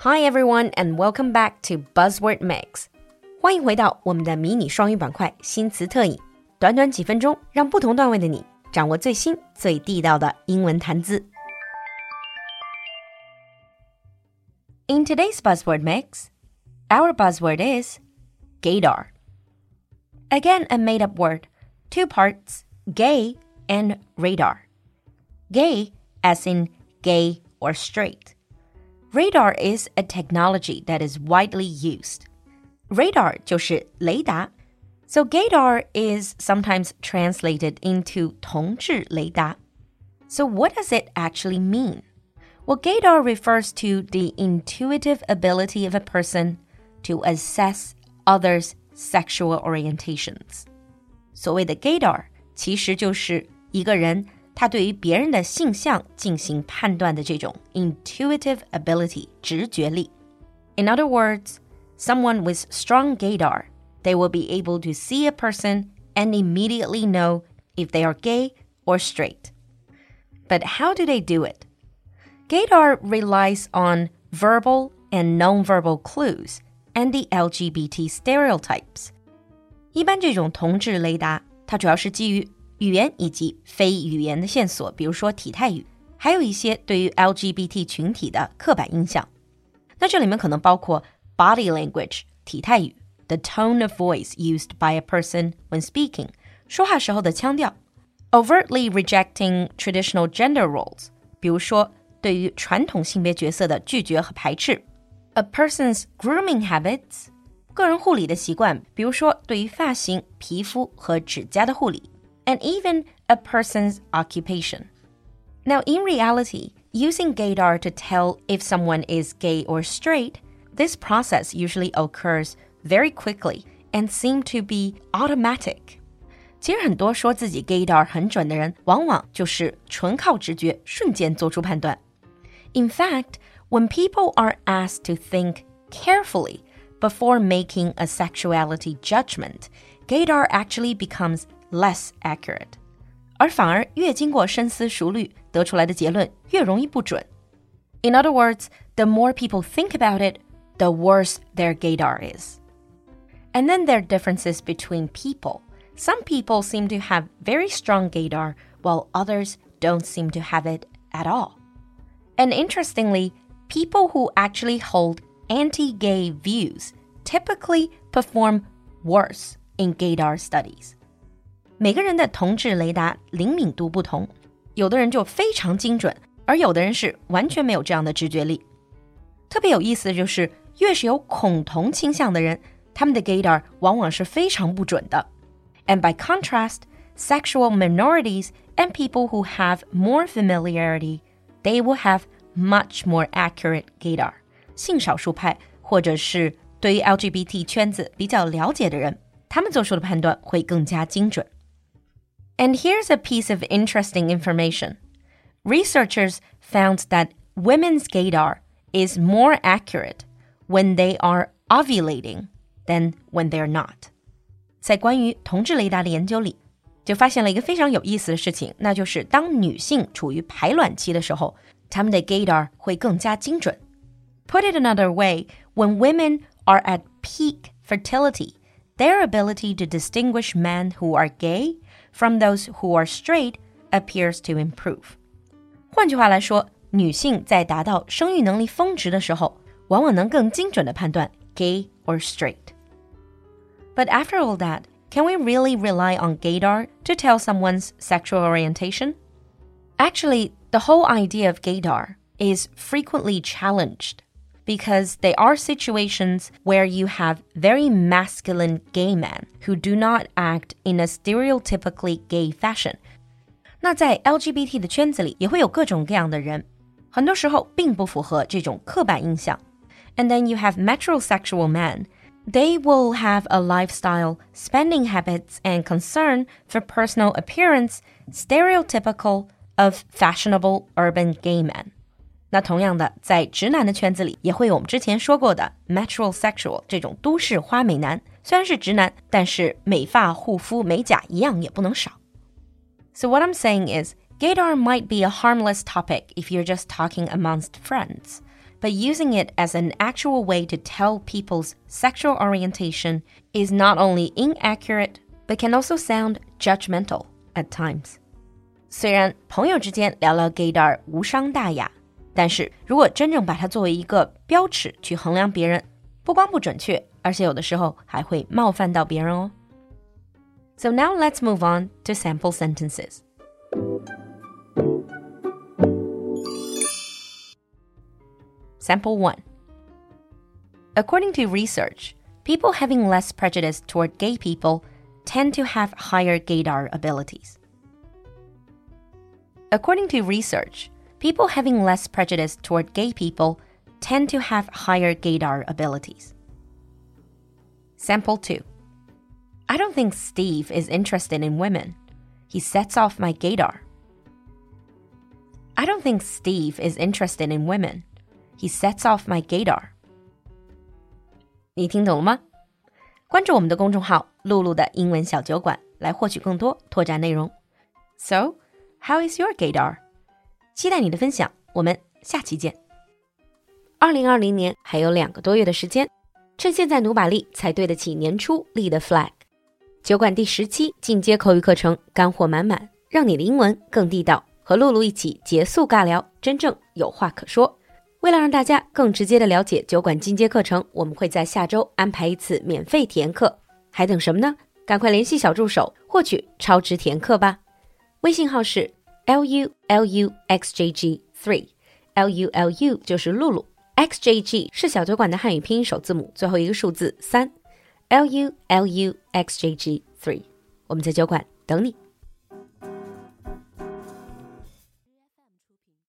Hi everyone and welcome back to Buzzword Mix. 欢迎回到我们的迷你双语板块新词特饮。短短几分钟，让不同段位的你掌握最新最地道的英文谈资。In today's buzzword mix, our buzzword is gaydar. Again, a made up word, two parts, gay and radar. Gay, as in gay or straight. Radar is a technology that is widely used. Radar 就是雷达 so gaydar is sometimes translated into 同志雷达. So what does it actually mean? Well, gaydar refers to the intuitive ability of a person to assess others' sexual orientations. 所谓的 gaydar 其实就是一个人 他对于别人的性向进行判断的这种 intuitive ability 直觉力. In other words, someone with strong gaydar they will be able to see a person and immediately know if they are gay or straight. But how do they do it? Gaydar relies on verbal and nonverbal clues and the LGBT stereotypes. 一般这种同志雷达，它主要是基于 语言以及非语言的线索，比如说体态语，还有一些对于 LGBT 群体的刻板印象。那这里面可能包括 body language 体态语。the tone of voice used by a person when speaking, 说话时候的腔调，overtly rejecting traditional gender roles，比如说对于传统性别角色的拒绝和排斥，a person's grooming habits，个人护理的习惯，比如说对于发型、皮肤和指甲的护理 ，and even a person's occupation. Now, in reality, using gaydar to tell if someone is gay or straight, this process usually occurs very quickly and seem to be automatic. 其实很多说自己 gaydar 很准的人，往往就是纯靠直觉，瞬间做出判断。In fact, when people are asked to think carefully before making a sexuality judgment, gaydar actually becomes less accurate. 而反而越经过深思熟虑得出来的结论越容易不准。In other words, the more people think about it, the worse their gaydar is. And then there are differences between people. Some people seem to have very strong gaydar, while others don't seem to have it at all. And interestingly, people who actually hold anti gay views typically perform worse in gaydar studies. 每个人的同志雷达灵敏度不同，有的人就非常精准，而有的人是完全没有这样的直觉力。特别有意思的就是，越是有恐同倾向的人，他们的 gaydar 往往是非常不准的。And by contrast, sexual minorities and people who have more familiarity, they will have much more accurate gaydar. 性少数派或者是对于 LGBT 圈子比较了解的人，他们做出的判断会更加精准。And here's a piece of interesting information. Researchers found that women's gaydar is more accurate when they are ovulating than when they're not。在关于同质雷达的研究里，就发现了一个非常有意思的事情，那就是当女性处于排卵期的时候，她们的 gaydar 会更加精准。Put it another way, when women are at peak fertility, their ability to distinguish men who are gay from those who are straight appears to improve. 换句话来说，女性在达到生育能力峰值的时候，往往能更精准的判断 gay or straight。but after all that, can we really rely on gaydar to tell someone's sexual orientation? Actually, the whole idea of gaydar is frequently challenged because there are situations where you have very masculine gay men who do not act in a stereotypically gay fashion. 那在 LGBT 的圈子里，也会有各种各样的人，很多时候并不符合这种刻板印象。And then you have metrosexual men they will have a lifestyle, spending habits, and concern for personal appearance stereotypical of fashionable urban gay men. 那同样的，在直男的圈子里，也会有我们之前说过的 metrosexual 这种都市花美男。虽然是直男，但是美发、护肤、美甲一样也不能少。So what I'm saying is, gaydar might be a harmless topic if you're just talking amongst friends. but using it as an actual way to tell people's sexual orientation is not only inaccurate, but can also sound judgmental at times. 虽然朋友之间聊聊 gaydar 无伤大雅， 但是如果真正把它作为一个标尺去衡量别人，不光不准确，而且有的时候还会冒犯到别人哦。So now let's move on to sample sentences. Sample 1. According to research, people having less prejudice toward gay people tend to have higher gaydar abilities. According to research, people having less prejudice toward gay people tend to have higher gaydar abilities. Sample 2. I don't think Steve is interested in women. He sets off my gaydar. I don't think Steve is interested in women. He sets off my gaydar. 你听懂了吗？关注我们的公众号“露露的英文小酒馆”来获取更多拓展内容。So, how is your gaydar? 期待你的分享，我们下期见。二零二零年还有两个多月的时间，趁现在努把力，才对得起年初立的 flag。酒馆第十期进阶口语课程干货满满，让你的英文更地道。和露露一起结束尬聊，真正有话可说。为了让大家更直接的了解酒馆进阶课程，我们会在下周安排一次免费体验课。还等什么呢？赶快联系小助手获取超值体验课吧。微信号是 l u l u x j g three，l u l u 就是露露，x j g 是小酒馆的汉语拼音首字母最后一个数字三，l u l u x j g three。我们在酒馆等你。